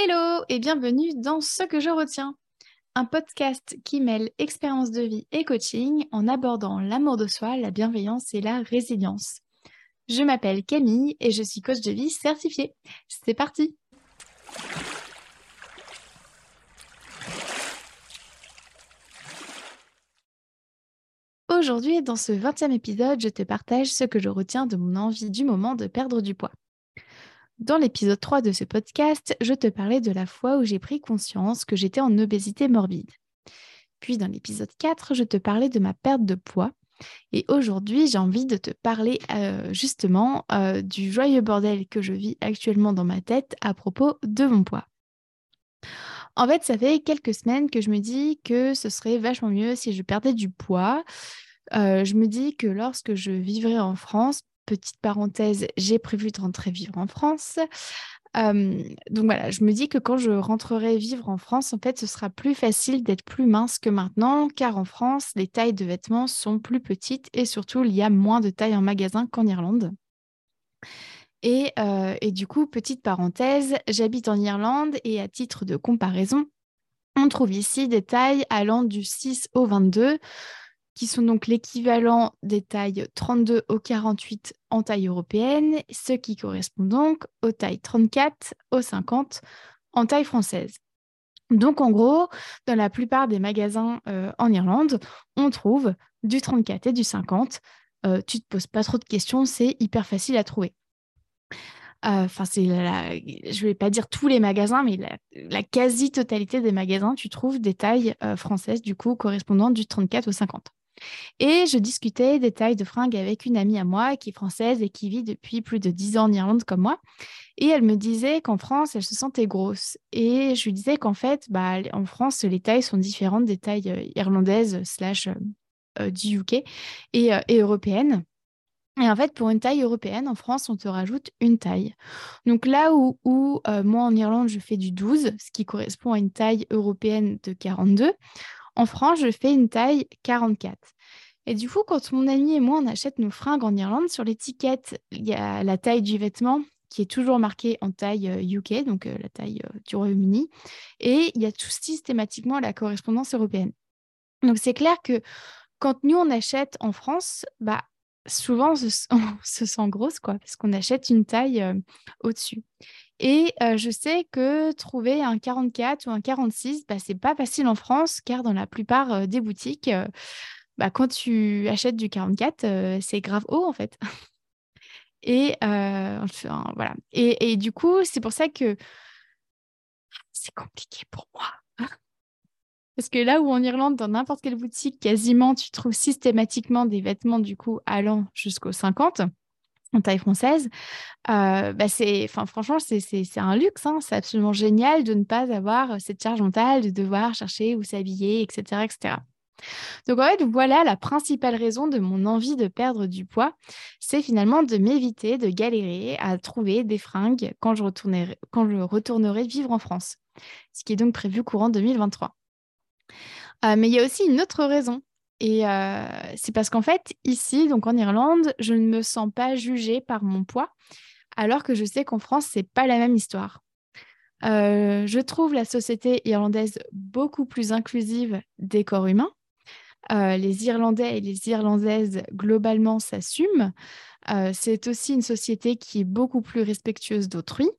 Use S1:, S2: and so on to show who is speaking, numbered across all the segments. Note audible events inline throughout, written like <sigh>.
S1: Hello et bienvenue dans Ce que je retiens, un podcast qui mêle expérience de vie et coaching en abordant l'amour de soi, la bienveillance et la résilience. Je m'appelle Camille et je suis coach de vie certifiée. C'est parti Aujourd'hui, dans ce 20e épisode, je te partage ce que je retiens de mon envie du moment de perdre du poids. Dans l'épisode 3 de ce podcast, je te parlais de la fois où j'ai pris conscience que j'étais en obésité morbide. Puis dans l'épisode 4, je te parlais de ma perte de poids. Et aujourd'hui, j'ai envie de te parler euh, justement euh, du joyeux bordel que je vis actuellement dans ma tête à propos de mon poids. En fait, ça fait quelques semaines que je me dis que ce serait vachement mieux si je perdais du poids. Euh, je me dis que lorsque je vivrai en France, petite parenthèse, j'ai prévu de rentrer vivre en France. donc voilà, je me dis que quand je rentrerai vivre en France, en fait, ce sera plus facile d'être plus mince que maintenant, car en France, les tailles de vêtements sont plus petites et surtout, il y a moins de tailles en magasin qu'en Irlande. Et, et, du coup, petite parenthèse, j'habite en Irlande et à titre de comparaison, on trouve ici des tailles allant du 6 au 22 qui sont donc l'équivalent des tailles 32 au 48 en taille européenne, ce qui correspond donc aux tailles 34 au 50 en taille française. Donc en gros, dans la plupart des magasins euh, en Irlande, on trouve du 34 et du 50. Euh, tu ne te poses pas trop de questions, c'est hyper facile à trouver. Euh, enfin, c'est je vais pas dire tous les magasins, mais la, quasi-totalité des magasins, tu trouves des tailles françaises, du coup, correspondant du 34 au 50. Et je discutais des tailles de fringues avec une amie à moi qui est française et qui vit depuis plus de 10 ans en Irlande comme moi. Et elle me disait qu'en France, elle se sentait grosse. Et je lui disais qu'en fait, bah, en France, les tailles sont différentes des tailles euh, irlandaises slash euh, euh, du UK et, européennes. Et en fait, pour une taille européenne, en France, on te rajoute une taille. Donc là où moi, en Irlande, je fais du 12, ce qui correspond à une taille européenne de 42, en France, je fais une taille 44. Et du coup, quand mon ami et moi, on achète nos fringues en Irlande, sur l'étiquette, il y a la taille du vêtement qui est toujours marquée en taille UK, euh, donc euh, la taille euh, du Royaume-Uni. Et il y a tout systématiquement la correspondance européenne. Donc c'est clair que quand nous, on achète en France, bah, souvent, on <laughs> se, sent grosse, quoi, parce qu'on achète une taille au-dessus. Et je sais que trouver un 44 ou un 46, bah, c'est pas facile en France, car dans la plupart des boutiques, bah, quand tu achètes du 44, c'est grave haut en fait. <laughs> Et voilà. Et, et, du coup, c'est pour ça que c'est compliqué pour moi. Parce que là où en Irlande, dans n'importe quelle boutique, quasiment, tu trouves systématiquement des vêtements du coup allant jusqu'au 50 en taille française, euh, bah c'est, franchement, c'est un luxe. Hein. C'est absolument génial de ne pas avoir cette charge mentale, de devoir chercher où s'habiller, etc., etc. Donc en fait, voilà la principale raison de mon envie de perdre du poids, c'est finalement de m'éviter de galérer à trouver des fringues quand je, retournerai, quand je retournerai vivre en France, ce qui est donc prévu courant 2023. Euh, mais il y a aussi une autre raison, et c'est parce qu'en fait, ici, donc en Irlande, je ne me sens pas jugée par mon poids, alors que je sais qu'en France, c'est pas la même histoire. je trouve la société irlandaise beaucoup plus inclusive des corps humains. les Irlandais et les Irlandaises, globalement, s'assument. c'est aussi une société qui est beaucoup plus respectueuse d'autrui.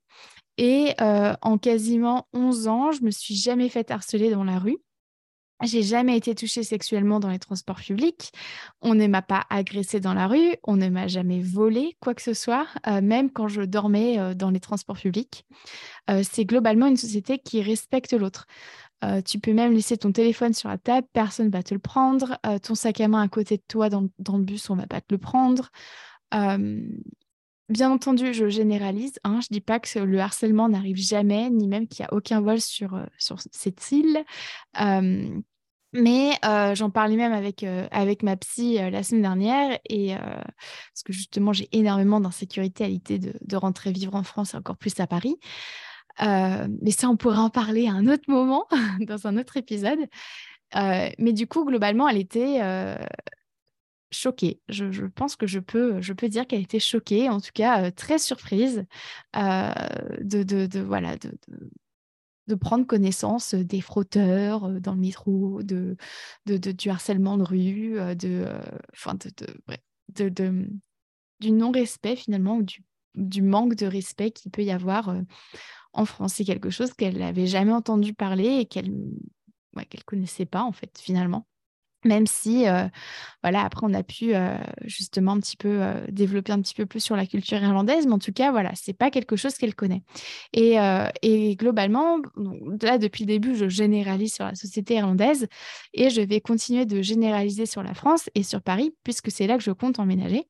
S1: Et en quasiment 11 ans, je me suis jamais fait harceler dans la rue. J'ai jamais été touchée sexuellement dans les transports publics. On ne m'a pas agressée dans la rue. On ne m'a jamais volé quoi que ce soit, euh, même quand je dormais euh, dans les transports publics. Euh, c'est globalement une société qui respecte l'autre. tu peux même laisser ton téléphone sur la table, personne ne va te le prendre. ton sac à main à côté de toi dans, le bus, on ne va pas te le prendre. Bien entendu, je généralise. Hein, je ne dis pas que le harcèlement n'arrive jamais, ni même qu'il n'y a aucun vol sur, sur cette île. Mais j'en parlais même avec, avec ma psy la semaine dernière, et parce que justement, j'ai énormément d'insécurité à l'idée de, de, rentrer vivre en France et encore plus à Paris. mais ça, on pourrait en parler à un autre moment, <laughs> dans un autre épisode. mais du coup, globalement, elle était choquée. Je, je, pense que je peux, je peux dire qu'elle était choquée, en tout cas très surprise de, de, de, voilà, de, de prendre connaissance des frotteurs dans le métro, du harcèlement de rue, du non-respect finalement, ou du, manque de respect qu'il peut y avoir en France. C'est quelque chose qu'elle n'avait jamais entendu parler et qu'elle ne qu'elle connaissait pas en fait finalement. Même si, voilà, après on a pu justement un petit peu développer un petit peu plus sur la culture irlandaise, mais en tout cas, voilà, c'est pas quelque chose qu'elle connaît. Et, et globalement, là depuis le début, je généralise sur la société irlandaise et je vais continuer de généraliser sur la France et sur Paris, puisque c'est là que je compte emménager.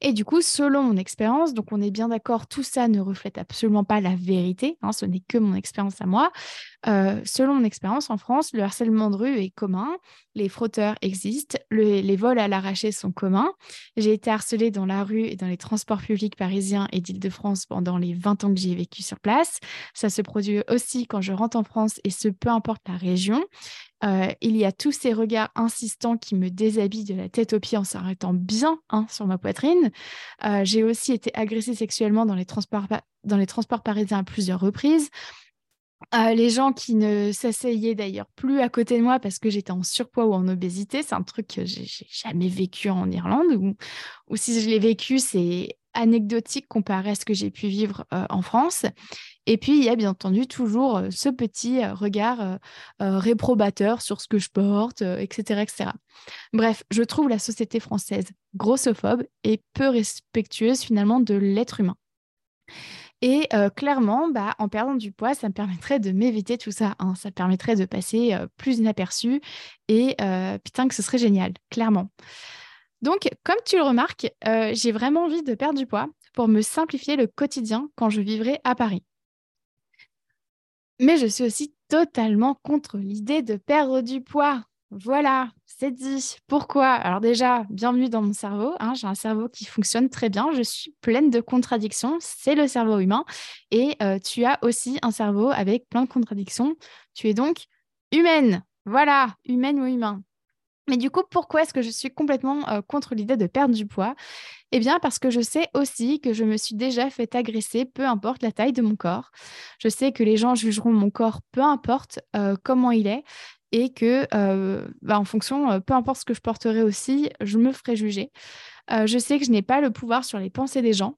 S1: Et du coup, selon mon expérience, donc on est bien d'accord, tout ça ne reflète absolument pas la vérité, hein, ce n'est que mon expérience à moi. Euh, selon mon expérience en France, le harcèlement de rue est commun, les frotteurs existent, les vols à l'arraché sont communs. J'ai été harcelée dans la rue et dans les transports publics parisiens et d'Île-de-France pendant les 20 ans que j'y ai vécu sur place. Ça se produit aussi quand je rentre en France et ce, peu importe la région. Euh, il y a tous ces regards insistants qui me déshabillent de la tête aux pieds en s'arrêtant bien hein, sur ma poitrine. Euh, j'ai aussi été agressée sexuellement dans les transports, dans les transports parisiens à plusieurs reprises. Euh, les gens qui ne s'asseyaient d'ailleurs plus à côté de moi parce que j'étais en surpoids ou en obésité, c'est un truc que j'ai jamais vécu en Irlande ou, ou si je l'ai vécu, c'est anecdotique comparé à ce que j'ai pu vivre en France. Et puis, il y a bien entendu toujours ce petit regard réprobateur sur ce que je porte, etc., etc. Bref, je trouve la société française grossophobe et peu respectueuse finalement de l'être humain. Et clairement, bah, en perdant du poids, ça me permettrait de m'éviter tout ça. Hein. Ça permettrait de passer plus inaperçu. Et putain, que ce serait génial, clairement. Donc, comme tu le remarques, j'ai vraiment envie de perdre du poids pour me simplifier le quotidien quand je vivrai à Paris. Mais je suis aussi totalement contre l'idée de perdre du poids. Voilà, c'est dit. Pourquoi? Alors déjà, bienvenue dans mon cerveau. Hein, j'ai un cerveau qui fonctionne très bien. Je suis pleine de contradictions. C'est le cerveau humain. Et euh, tu as aussi un cerveau avec plein de contradictions. Tu es donc humaine. Voilà, humaine ou humain. Mais du coup, pourquoi est-ce que je suis complètement contre l'idée de perdre du poids? Eh bien, parce que je sais aussi que je me suis déjà fait agresser, peu importe la taille de mon corps. Je sais que les gens jugeront mon corps, peu importe comment il est, et que, bah, en fonction, peu importe ce que je porterai aussi, je me ferai juger. je sais que je n'ai pas le pouvoir sur les pensées des gens.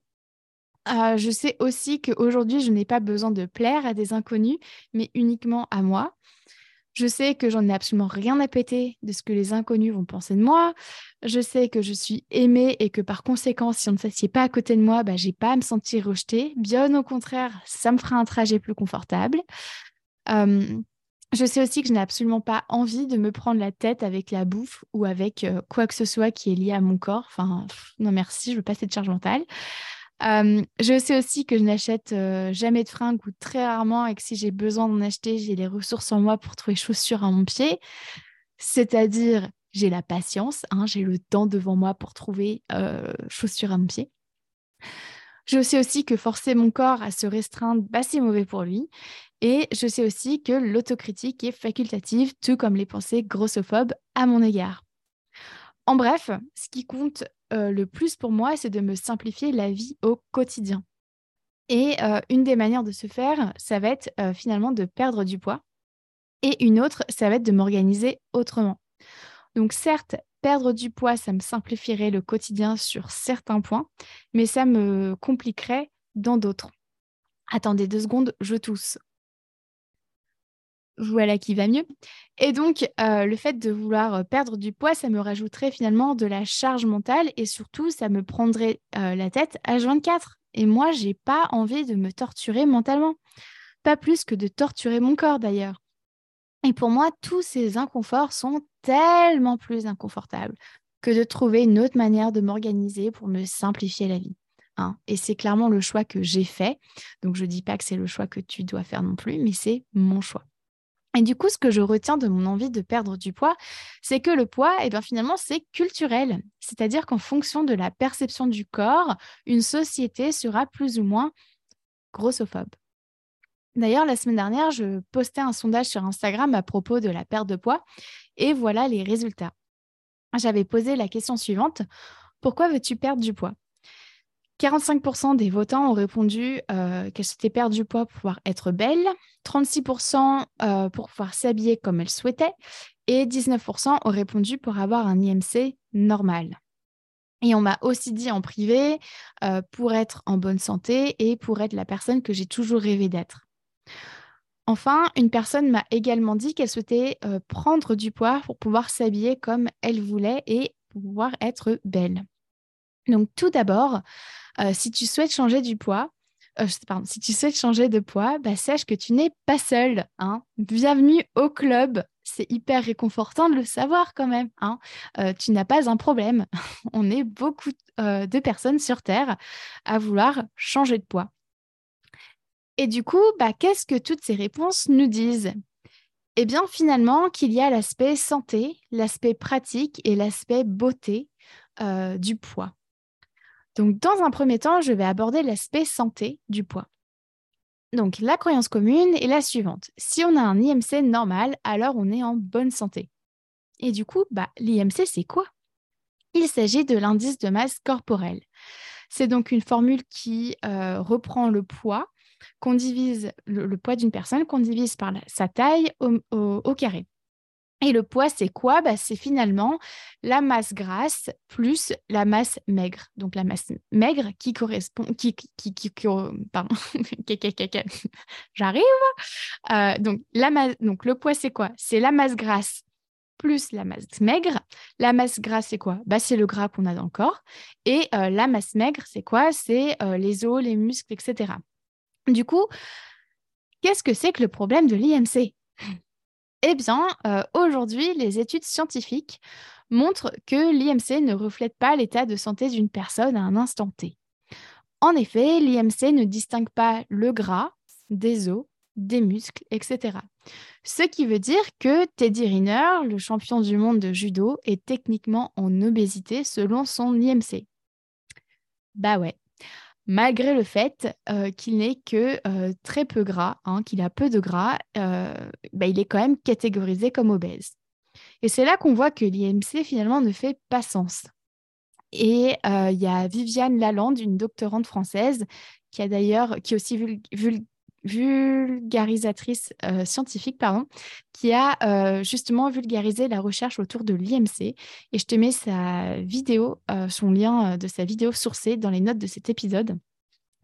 S1: je sais aussi qu'aujourd'hui, je n'ai pas besoin de plaire à des inconnus, mais uniquement à moi. Je sais que j'en ai absolument rien à péter de ce que les inconnus vont penser de moi. Je sais que je suis aimée et que par conséquent, si on ne s'assied pas à côté de moi, bah, j'ai pas à me sentir rejetée. Bien au contraire, ça me fera un trajet plus confortable. je sais aussi que je n'ai absolument pas envie de me prendre la tête avec la bouffe ou avec quoi que ce soit qui est lié à mon corps. Enfin, non merci, je veux pas cette charge mentale je sais aussi que je n'achète jamais de fringues ou très rarement et que si j'ai besoin d'en acheter, j'ai les ressources en moi pour trouver chaussures à mon pied. C'est-à-dire, j'ai la patience, hein, j'ai le temps devant moi pour trouver chaussures à mon pied. Je sais aussi que forcer mon corps à se restreindre, bah, c'est mauvais pour lui. Et je sais aussi que l'autocritique est facultative, tout comme les pensées grossophobes à mon égard. En bref, ce qui compte le plus pour moi, c'est de me simplifier la vie au quotidien. Et une des manières de se faire, ça va être finalement de perdre du poids. Et une autre, ça va être de m'organiser autrement. Donc certes, perdre du poids, ça me simplifierait le quotidien sur certains points, mais ça me compliquerait dans d'autres. Attendez deux secondes, je tousse voilà qui va mieux. Et donc, euh, le fait de vouloir perdre du poids, ça me rajouterait finalement de la charge mentale et surtout, ça me prendrait euh, la tête à 24. Et moi, j'ai pas envie de me torturer mentalement. Pas plus que de torturer mon corps d'ailleurs. Et pour moi, tous ces inconforts sont tellement plus inconfortables que de trouver une autre manière de m'organiser pour me simplifier la vie. Hein. Et c'est clairement le choix que j'ai fait. Donc, je ne dis pas que c'est le choix que tu dois faire non plus, mais c'est mon choix. Et du coup, ce que je retiens de mon envie de perdre du poids, c'est que le poids, eh bien, finalement, c'est culturel. C'est-à-dire qu'en fonction de la perception du corps, une société sera plus ou moins grossophobe. D'ailleurs, la semaine dernière, je postais un sondage sur Instagram à propos de la perte de poids et voilà les résultats. J'avais posé la question suivante, pourquoi veux-tu perdre du poids? 45% des votants ont répondu euh, qu'elles perdre du poids pour pouvoir être belles, 36% euh, pour pouvoir s'habiller comme elles souhaitaient et 19% ont répondu pour avoir un IMC normal. Et on m'a aussi dit en privé euh, pour être en bonne santé et pour être la personne que j'ai toujours rêvé d'être. Enfin, une personne m'a également dit qu'elle souhaitait prendre du poids pour pouvoir s'habiller comme elle voulait et pouvoir être belle. Donc tout d'abord, euh, si tu souhaites changer du poids, euh, si tu souhaites changer de poids, bah, sache que tu n'es pas seul. Hein. Bienvenue au club. C'est hyper réconfortant de le savoir quand même. Hein. Euh, tu n'as pas un problème. <laughs> On est beaucoup de personnes sur Terre à vouloir changer de poids. Et du coup, bah, qu'est-ce que toutes ces réponses nous disent? Eh bien, finalement, qu'il y a l'aspect santé, l'aspect pratique et l'aspect beauté du poids. Donc, dans un premier temps, je vais aborder l'aspect santé du poids. Donc, la croyance commune est la suivante. Si on a un IMC normal, alors on est en bonne santé. Et du coup, bah, l'IMC, c'est quoi? Il s'agit de l'indice de masse corporelle. C'est donc une formule qui euh, reprend le poids qu'on divise, le, poids d'une personne qu'on divise par sa taille au carré. Et le poids, c'est quoi? Bah, C'est finalement la masse grasse plus la masse maigre. Donc la masse maigre qui correspond... Qui, qui, qui, pardon, j'arrive. Donc, donc le poids, c'est quoi? C'est la masse grasse plus la masse maigre. La masse grasse, c'est quoi? Bah, C'est le gras qu'on a dans le corps. Et euh, la masse maigre, c'est quoi? C'est euh, les os, les muscles, etc. Du coup, qu'est-ce que c'est que le problème de l'IMC eh bien, euh, aujourd'hui, les études scientifiques montrent que l'IMC ne reflète pas l'état de santé d'une personne à un instant T. En effet, l'IMC ne distingue pas le gras des os, des muscles, etc. Ce qui veut dire que Teddy Riner, le champion du monde de judo, est techniquement en obésité selon son IMC. Bah ouais, malgré le fait euh, qu'il n'est que euh, très peu gras, hein, qu'il a peu de gras, euh, bah, il est quand même catégorisé comme obèse. Et c'est là qu'on voit que l'IMC finalement ne fait pas sens. Et il y a Viviane Lalande, une doctorante française, qui a d'ailleurs, qui est aussi vulgarisatrice scientifique, pardon, qui a justement vulgarisé la recherche autour de l'IMC. Et je te mets sa vidéo, son lien de sa vidéo sourcée dans les notes de cet épisode,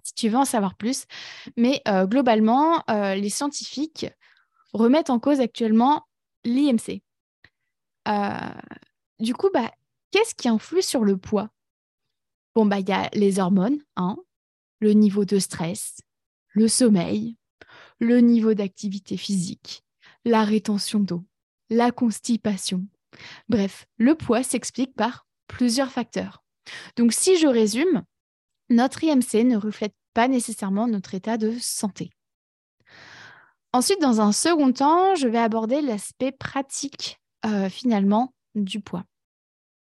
S1: si tu veux en savoir plus. Mais globalement, les scientifiques remettent en cause actuellement l'IMC. du coup, bah, qu'est-ce qui influe sur le poids? Bon, bah, il y a les hormones, hein, le niveau de stress, le sommeil, le niveau d'activité physique, la rétention d'eau, la constipation. Bref, le poids s'explique par plusieurs facteurs. Donc si je résume, notre IMC ne reflète pas nécessairement notre état de santé. Ensuite, dans un second temps, je vais aborder l'aspect pratique euh, finalement du poids.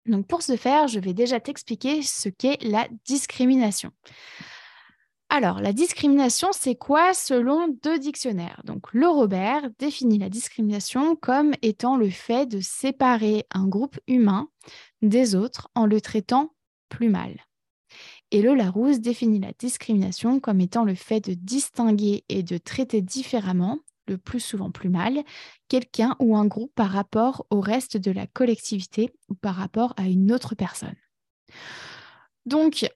S1: Donc pour ce faire, je vais déjà t'expliquer ce qu'est la discrimination. Alors, la discrimination, c'est quoi selon deux dictionnaires? Donc, le Robert définit la discrimination comme étant le fait de séparer un groupe humain des autres en le traitant plus mal. Et le Larousse définit la discrimination comme étant le fait de distinguer et de traiter différemment, le plus souvent plus mal, quelqu'un ou un groupe par rapport au reste de la collectivité ou par rapport à une autre personne. Donc,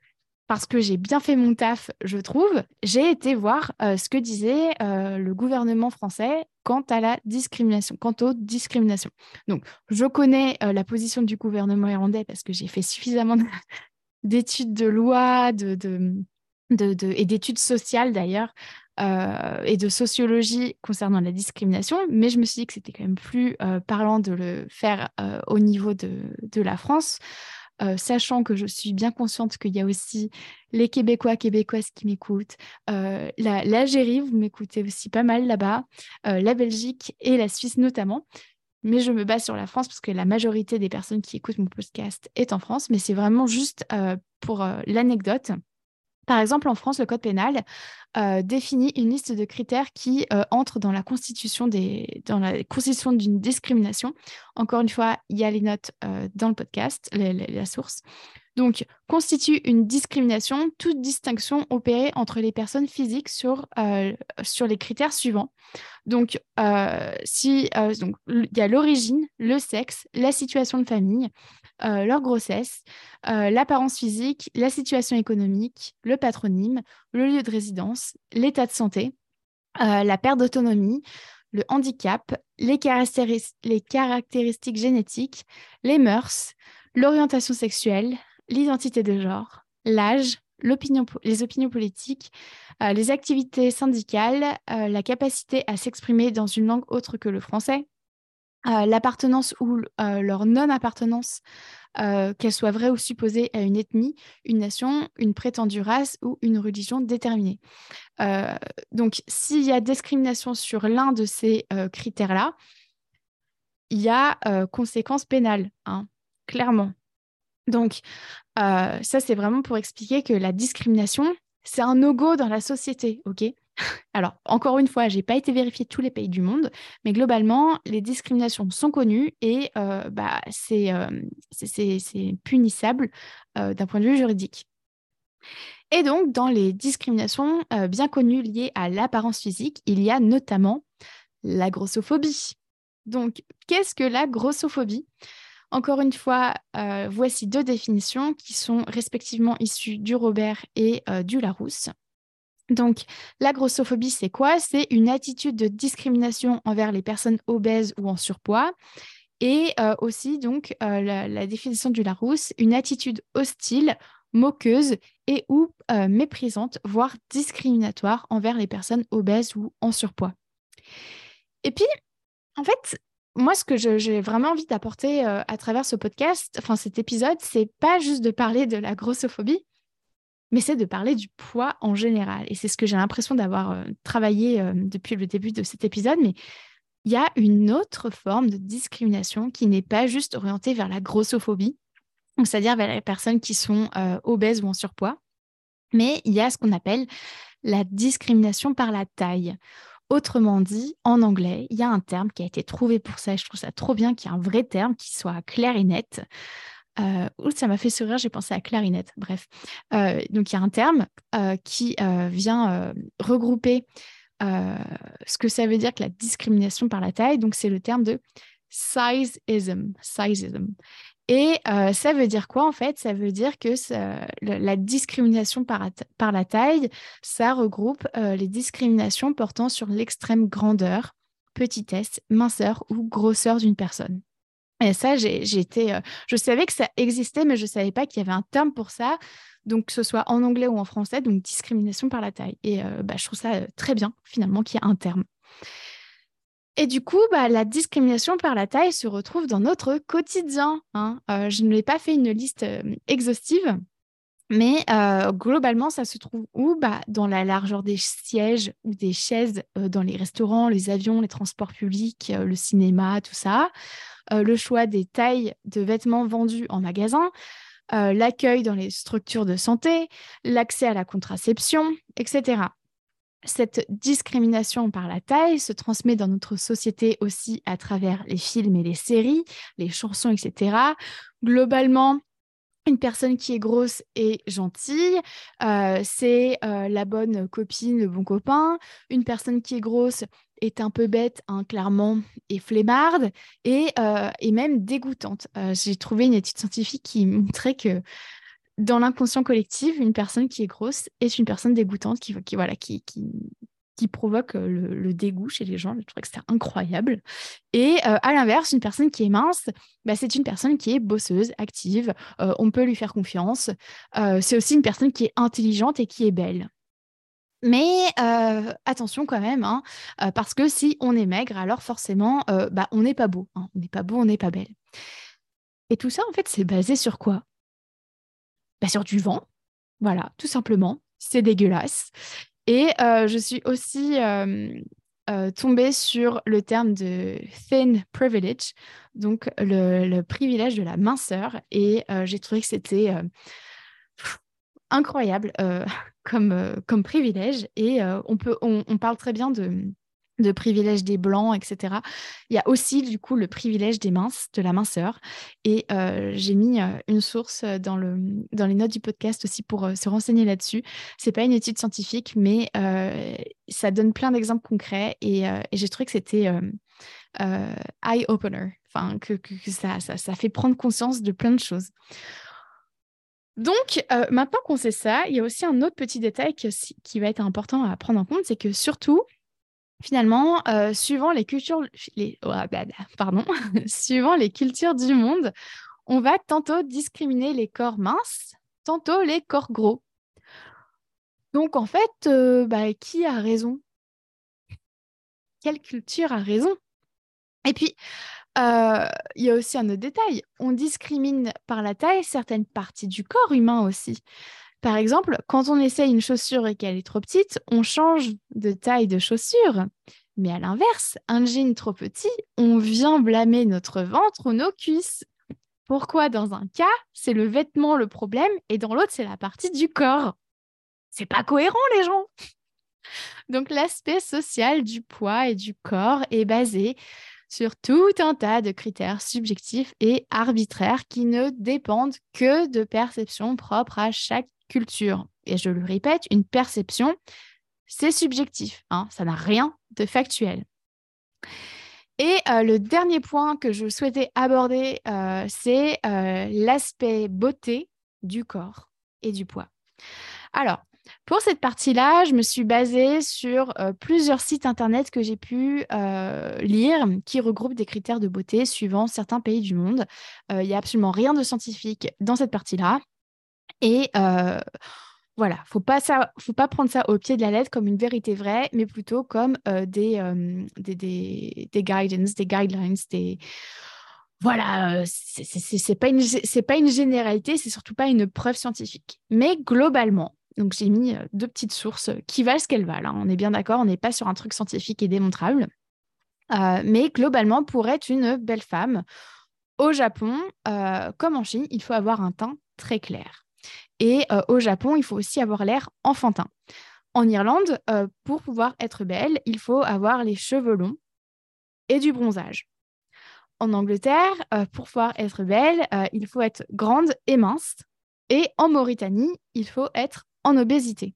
S1: parce que j'ai bien fait mon taf, je trouve, j'ai été voir euh, ce que disait euh, le gouvernement français quant à la discrimination, quant aux discriminations. Donc, je connais euh, la position du gouvernement irlandais parce que j'ai fait suffisamment <laughs> d'études de loi et d'études sociales d'ailleurs, et de sociologie concernant la discrimination, mais je me suis dit que c'était quand même plus parlant de le faire au niveau de la France. Euh, sachant que je suis bien consciente qu'il y a aussi les Québécois, Québécoises qui m'écoutent, euh, l'Algérie, vous m'écoutez aussi pas mal là-bas, euh, la Belgique et la Suisse notamment. Mais je me base sur la France parce que la majorité des personnes qui écoutent mon podcast est en France, mais c'est vraiment juste pour l'anecdote. Par exemple, en France, le Code pénal euh, définit une liste de critères qui euh, entrent dans la constitution des, d'une discrimination. Encore une fois, il y a les notes euh, dans le podcast, la source. Donc, constitue une discrimination, toute distinction opérée entre les personnes physiques sur, les critères suivants. Donc, il y a l'origine, le sexe, la situation de famille, leur grossesse, l'apparence physique, la situation économique, le patronyme, le lieu de résidence, l'état de santé, la perte d'autonomie, le handicap, les, caractéristiques génétiques, les mœurs, l'orientation sexuelle, l'identité de genre, l'âge, les opinions politiques, euh, les activités syndicales, euh, la capacité à s'exprimer dans une langue autre que le français, euh, l'appartenance ou leur non-appartenance, qu'elle soit vraie ou supposée à une ethnie, une nation, une prétendue race ou une religion déterminée. donc, s'il y a discrimination sur l'un de ces critères-là, il y a conséquences pénales, hein, clairement. Donc, ça, c'est vraiment pour expliquer que la discrimination, c'est un no-go dans la société, ok? Alors, encore une fois, je n'ai pas été vérifier tous les pays du monde, mais globalement, les discriminations sont connues et bah, c'est punissable d'un point de vue juridique. Et donc, dans les discriminations bien connues liées à l'apparence physique, il y a notamment la grossophobie. Donc, qu'est-ce que la grossophobie? Encore une fois, euh, voici deux définitions qui sont respectivement issues du Robert et euh, du Larousse. Donc, la grossophobie, c'est quoi? C'est une attitude de discrimination envers les personnes obèses ou en surpoids. Et euh, aussi, donc, la, la, définition du Larousse, une attitude hostile, moqueuse et ou méprisante, voire discriminatoire envers les personnes obèses ou en surpoids. Et puis, en fait, moi, ce que j'ai vraiment envie d'apporter euh, à travers ce podcast, enfin cet épisode, c'est pas juste de parler de la grossophobie, mais c'est de parler du poids en général. Et c'est ce que j'ai l'impression d'avoir euh, travaillé euh, depuis le début de cet épisode. Mais il y a une autre forme de discrimination qui n'est pas juste orientée vers la grossophobie, c'est-à-dire vers les personnes qui sont obèses ou en surpoids, mais il y a ce qu'on appelle la discrimination par la taille Autrement dit, en anglais, il y a un terme qui a été trouvé pour ça je trouve ça trop bien qu'il y ait un vrai terme qui soit clair et net. Euh, ça m'a fait sourire, j'ai pensé à clarinette. Bref, euh, donc il y a un terme euh, qui euh, vient regrouper ce que ça veut dire que la discrimination par la taille. Donc c'est le terme de sizeism. sizeism. Et ça veut dire quoi en fait? Ça veut dire que la discrimination par, la taille, ça regroupe les discriminations portant sur l'extrême grandeur, petitesse, minceur ou grosseur d'une personne. Et ça, j'ai euh, je savais que ça existait, mais je ne savais pas qu'il y avait un terme pour ça. Donc, que ce soit en anglais ou en français, donc discrimination par la taille. Et bah, je trouve ça très bien, finalement, qu'il y ait un terme. Et du coup, bah, la discrimination par la taille se retrouve dans notre quotidien. Hein. Euh, je ne l'ai pas fait une liste euh, exhaustive, mais euh, globalement, ça se trouve où? Bah, Dans la largeur des sièges ou des chaises dans les restaurants, les avions, les transports publics, le cinéma, tout ça. Le choix des tailles de vêtements vendus en magasin. l'accueil dans les structures de santé, l'accès à la contraception, etc cette discrimination par la taille se transmet dans notre société aussi à travers les films et les séries, les chansons, etc. Globalement, une personne qui est grosse et gentille, euh, c'est euh, la bonne copine, le bon copain. Une personne qui est grosse est un peu bête, hein, clairement, et flemmarde, et, euh, et même dégoûtante. J'ai trouvé une étude scientifique qui montrait que dans l'inconscient collectif, une personne qui est grosse est une personne dégoûtante qui, voilà, qui, qui, provoque euh, le, dégoût chez les gens. Je trouvais que c'était incroyable. Et euh, à l'inverse, une personne qui est mince, bah, c'est une personne qui est bosseuse, active. Euh, on peut lui faire confiance. c'est aussi une personne qui est intelligente et qui est belle. Mais attention quand même, hein, parce que si on est maigre, alors forcément, bah, on n'est pas beau. Hein. On n'est pas beau, on n'est pas belle. Et tout ça, en fait, c'est basé sur quoi? Bah, sur du vent. Voilà, tout simplement. C'est dégueulasse. Et je suis aussi tombée sur le terme de thin privilege, donc le, privilège de la minceur. Et j'ai trouvé que c'était incroyable <laughs> comme, comme privilège. Et on, peut, on, parle très bien de, de privilège des blancs, etc. Il y a aussi du coup le privilège des minces, de la minceur. Et euh, j'ai mis euh, une source dans, le, dans les notes du podcast aussi pour euh, se renseigner là-dessus. C'est pas une étude scientifique, mais ça donne plein d'exemples concrets et, j'ai trouvé que c'était eye-opener, enfin que, ça, ça, fait prendre conscience de plein de choses. Donc, maintenant qu'on sait ça, il y a aussi un autre petit détail qui va être important à prendre en compte, c'est que surtout, finalement, euh, suivant les cultures, oh, bah, bah, pardon, <laughs> suivant les cultures du monde, on va tantôt discriminer les corps minces, tantôt les corps gros. Donc en fait, euh, bah, qui a raison? Quelle culture a raison? Et puis, il y a aussi un autre détail. On discrimine par la taille certaines parties du corps humain aussi. Par exemple, quand on essaye une chaussure et qu'elle est trop petite, on change de taille de chaussure. Mais à l'inverse, un jean trop petit, on vient blâmer notre ventre ou nos cuisses. Pourquoi dans un cas, c'est le vêtement le problème et dans l'autre, c'est la partie du corps? C'est pas cohérent, les gens Donc l'aspect social du poids et du corps est basé sur tout un tas de critères subjectifs et arbitraires qui ne dépendent que de perceptions propres à chaque culture. Et je le répète, une perception, c'est subjectif, hein, ça n'a rien de factuel. Et euh, le dernier point que je souhaitais aborder, euh, c'est euh, l'aspect beauté du corps et du poids. Alors, pour cette partie-là, je me suis basée sur plusieurs sites internet que j'ai pu lire qui regroupent des critères de beauté suivant certains pays du monde. Il n'y a absolument rien de scientifique dans cette partie-là. Et euh, voilà, faut pas faut pas prendre ça au pied de la lettre comme une vérité vraie, mais plutôt comme euh, euh, des, des, des, guidance, des guidelines, des voilà, c'est pas pas une généralité, c'est surtout pas une preuve scientifique. Mais globalement, donc j'ai mis deux petites sources qui valent ce qu'elles valent. Hein. On est bien d'accord, on n'est pas sur un truc scientifique et démontrable. mais globalement, pour être une belle femme, au Japon, comme en Chine, il faut avoir un teint très clair. Et euh, au Japon, il faut aussi avoir l'air enfantin. En Irlande, euh, pour pouvoir être belle, il faut avoir les cheveux longs et du bronzage. En Angleterre, euh, pour pouvoir être belle, il faut être grande et mince. Et en Mauritanie, il faut être en obésité.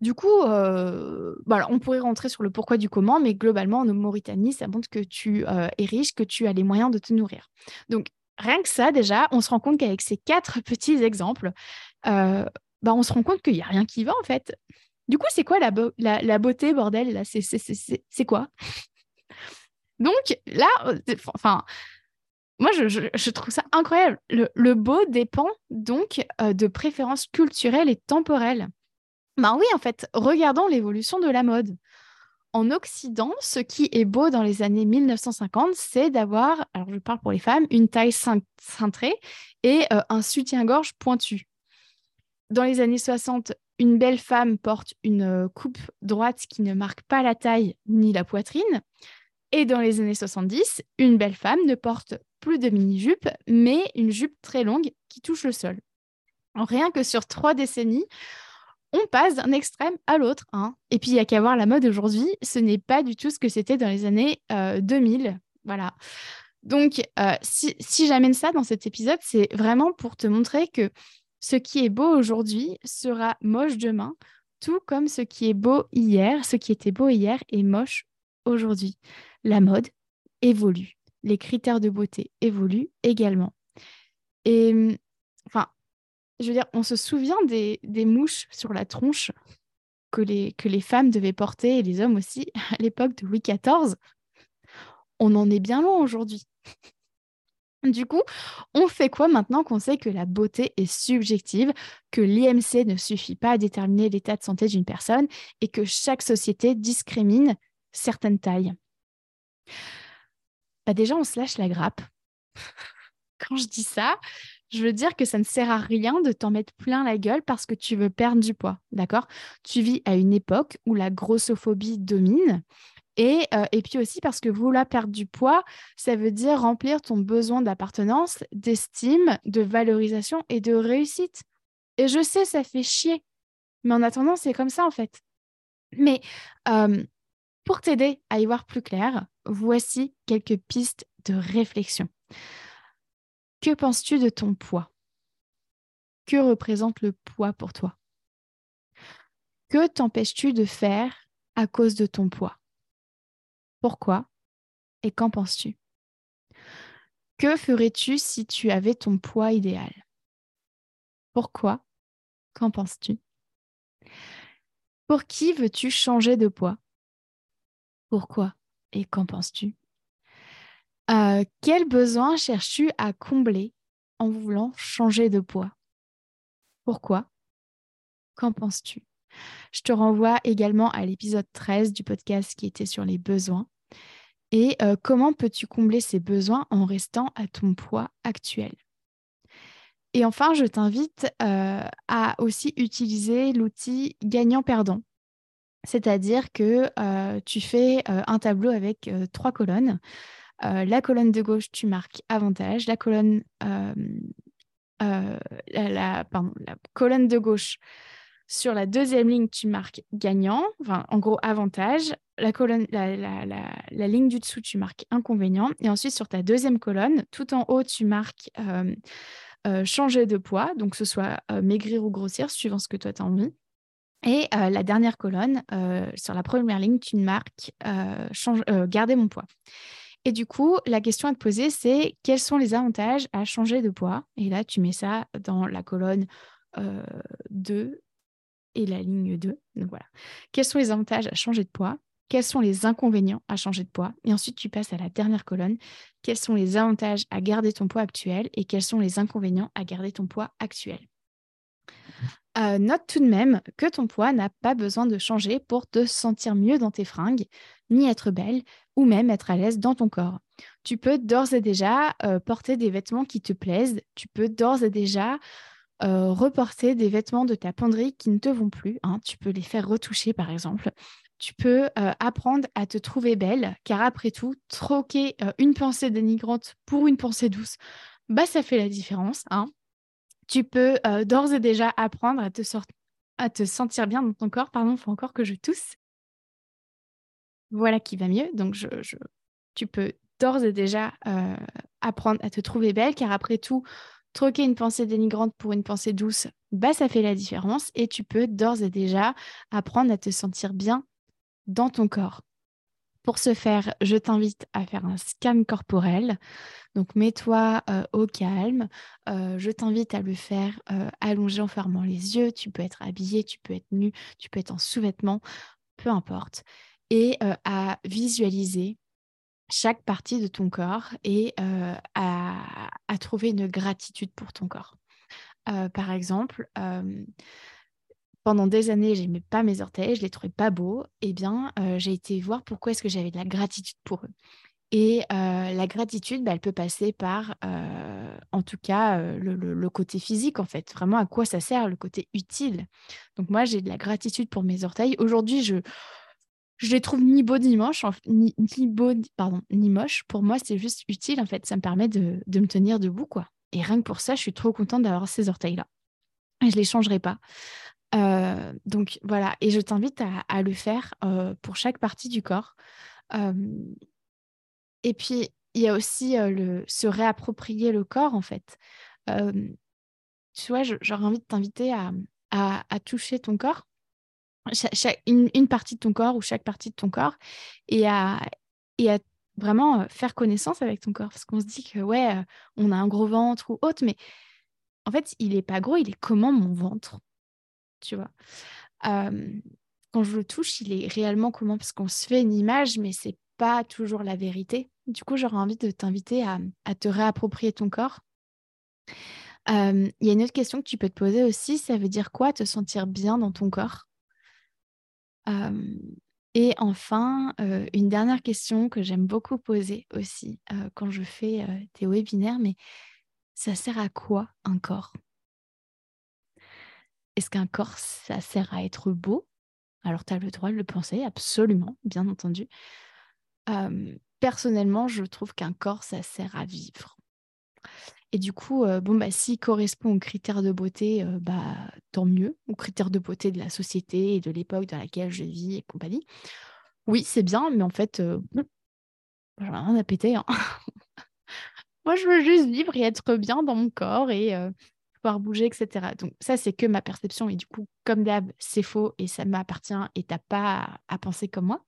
S1: Du coup, voilà, on pourrait rentrer sur le pourquoi du comment, mais globalement, en Mauritanie, ça montre que tu es riche, que tu as les moyens de te nourrir. Donc, rien que ça, déjà, on se rend compte qu'avec ces quatre <laughs> petits exemples, euh, bah, on se rend compte qu'il n'y a rien qui va, en fait. Du coup, c'est quoi la, la, beauté, bordel là? C'est quoi? <laughs> Donc, là, euh, enfin, moi, je, trouve ça incroyable. Le, beau dépend donc euh, de préférences culturelles et temporelles. Ben oui, en fait, regardons l'évolution de la mode en Occident, ce qui est beau dans les années 1950, c'est d'avoir, alors je parle pour les femmes, une taille cintrée et euh, un soutien-gorge pointu. Dans les années 60, une belle femme porte une euh, coupe droite qui ne marque pas la taille ni la poitrine. Et dans les années 70, une belle femme ne porte plus de mini-jupe, mais une jupe très longue qui touche le sol. rien que sur trois décennies, on passe d'un extrême à l'autre. Hein. Et puis, il n'y a qu'à voir la mode aujourd'hui, ce n'est pas du tout ce que c'était dans les années 2000. Euh, voilà. Donc, euh, si, j'amène ça dans cet épisode, c'est vraiment pour te montrer que ce qui est beau aujourd'hui sera moche demain, tout comme ce qui est beau hier, ce qui était beau hier est moche aujourd'hui. La mode évolue, les critères de beauté évoluent également. Et enfin, je veux dire, on se souvient des, mouches sur la tronche que les, que les femmes devaient porter, et les hommes aussi, <laughs> à l'époque de Louis XIV. On en est bien loin aujourd'hui. Du coup, on fait quoi maintenant qu'on sait que la beauté est subjective, que l'IMC ne suffit pas à déterminer l'état de santé d'une personne et que chaque société discrimine certaines tailles? Bah Déjà, on se lâche la grappe. <laughs> Quand je dis ça, je veux dire que ça ne sert à rien de t'en mettre plein la gueule parce que tu veux perdre du poids, d'accord? Tu vis à une époque où la grossophobie domine. Et, euh, et puis aussi parce que vouloir perdre du poids, ça veut dire remplir ton besoin d'appartenance, d'estime, de valorisation et de réussite. Et je sais, ça fait chier. Mais en attendant, c'est comme ça en fait. Mais pour t'aider à y voir plus clair, voici quelques pistes de réflexion. Que penses-tu de ton poids? Que représente le poids pour toi? Que t'empêches-tu de faire à cause de ton poids? Pourquoi? Et qu'en penses-tu? Que ferais-tu si tu avais ton poids idéal? Pourquoi? Qu'en penses-tu? Pour qui veux-tu changer de poids? Pourquoi? Et qu'en penses-tu? Euh, Quel besoin cherches-tu à combler en voulant changer de poids? Pourquoi? Qu'en penses-tu? Je te renvoie également à l'épisode 13 du podcast qui était sur les besoins. Et euh, comment peux-tu combler ces besoins en restant à ton poids actuel? Et enfin, je t'invite euh, à aussi utiliser l'outil gagnant-perdant. C'est-à-dire que euh, tu fais un tableau avec trois colonnes. la colonne de gauche, tu marques avantage. La colonne, la, colonne de gauche, sur la deuxième ligne, tu marques gagnant, enfin, en gros avantage. La, ligne du dessous, tu marques inconvénient. Et ensuite, sur ta deuxième colonne, tout en haut, tu marques euh, euh, changer de poids, donc ce soit euh, maigrir ou grossir, suivant ce que toi tu as envie. Et la dernière colonne, sur la première ligne, tu marques garder mon poids. Et du coup, la question à te poser, c'est quels sont les avantages à changer de poids? Et là, tu mets ça dans la colonne 2 et la ligne 2. Donc voilà. Quels sont les avantages à changer de poids? Quels sont les inconvénients à changer de poids? Et ensuite, tu passes à la dernière colonne. Quels sont les avantages à garder ton poids actuel et quels sont les inconvénients à garder ton poids actuel? Euh, note tout de même que ton poids n'a pas besoin de changer pour te sentir mieux dans tes fringues, ni être belle, ou même être à l'aise dans ton corps. Tu peux d'ores et déjà euh, porter des vêtements qui te plaisent, tu peux d'ores et déjà euh, reporter des vêtements de ta penderie qui ne te vont plus. Hein. Tu peux les faire retoucher, par exemple. Tu peux apprendre à te trouver belle, car après tout, troquer une pensée dénigrante pour une pensée douce, bah, ça fait la différence. Hein. Tu peux d'ores et déjà apprendre à te, sentir bien dans ton corps. Pardon, il faut encore que je tousse. Voilà qui va mieux. Donc, tu peux d'ores et déjà apprendre à te trouver belle, car après tout, troquer une pensée dénigrante pour une pensée douce, bah, ça fait la différence et tu peux d'ores et déjà apprendre à te sentir bien dans ton corps. Pour ce faire, je t'invite à faire un scan corporel. Donc, mets-toi euh, au calme. Euh, je t'invite à le faire euh, allongé en fermant les yeux. Tu peux être habillé, tu peux être nu, tu peux être en sous-vêtements, peu importe. Et à visualiser chaque partie de ton corps et à, trouver une gratitude pour ton corps. par exemple, pendant des années, j'aimais pas mes orteils, je les trouvais pas beaux. Eh bien, j'ai été voir pourquoi est-ce que j'avais de la gratitude pour eux. Et la gratitude, bah, elle peut passer par, en tout cas, le, côté physique, en fait. Vraiment, à quoi ça sert, le côté utile. Donc moi, j'ai de la gratitude pour mes orteils. Aujourd'hui, je je les trouve ni beaux ni moches, ni, ni beaux, pardon, ni moches. Pour moi, c'est juste utile, en fait. Ça me permet de, me tenir debout, quoi. Et rien que pour ça, je suis trop contente d'avoir ces orteils-là. Je les changerai pas. Euh, donc voilà, et je t'invite à, le faire euh, pour chaque partie du corps. Euh, et puis, il y a aussi le, se réapproprier le corps, en fait. tu vois, j'aurais envie de t'inviter à, à, toucher ton corps une, partie de ton corps ou chaque partie de ton corps et à, et à vraiment faire connaissance avec ton corps. Parce qu'on se dit que, ouais, on a un gros ventre ou autre, mais en fait, il n'est pas gros, il est comment mon ventre? Tu vois. Quand je le touche, il est réellement comment? Parce qu'on se fait une image, mais c'est pas toujours la vérité. Du coup, j'aurais envie de t'inviter à, à, te réapproprier ton corps. Il y a une autre question que tu peux te poser aussi, ça veut dire quoi te sentir bien dans ton corps? Et enfin, une dernière question que j'aime beaucoup poser aussi quand je fais des webinaires, mais ça sert à quoi un corps? Est-ce qu'un corps, ça sert à être beau? Alors, tu as le droit de le penser, absolument, bien entendu. personnellement, je trouve qu'un corps, ça sert à vivre. Et du coup, bon, bah, s'il correspond aux critères de beauté, bah, tant mieux, aux critères de beauté de la société et de l'époque dans laquelle je vis et compagnie. Oui, c'est bien, mais en fait, j'en ai rien à péter. Hein. <laughs> Moi, je veux juste vivre et être bien dans mon corps et bouger, etc. Donc ça, c'est que ma perception. Et du coup, comme d'hab, c'est faux et ça m'appartient et t'as pas à, penser comme moi.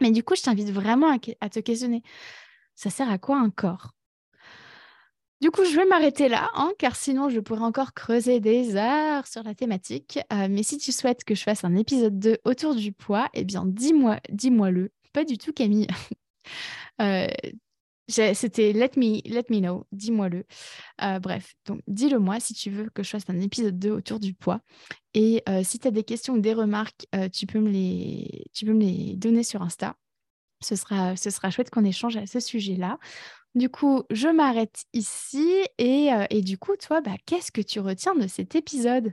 S1: Mais du coup, je t'invite vraiment à, te questionner. Ça sert à quoi un corps? Du coup, je vais m'arrêter là, hein, car sinon, je pourrais encore creuser des heures sur la thématique. mais si tu souhaites que je fasse un épisode 2 autour du poids, eh bien, dis-moi, dis-moi-le. Pas du tout, Camille. <laughs> C'était let me, let me know, dis-moi-le. Euh, bref, donc dis-le moi si tu veux que je fasse un épisode 2 autour du poids. Et euh, si tu as des questions ou des remarques, euh, tu, peux me les, tu peux me les donner sur Insta. Ce sera, ce sera chouette qu'on échange à ce sujet-là. Du coup, je m'arrête ici. Et, et, du coup, toi, bah, qu'est-ce que tu retiens de cet épisode?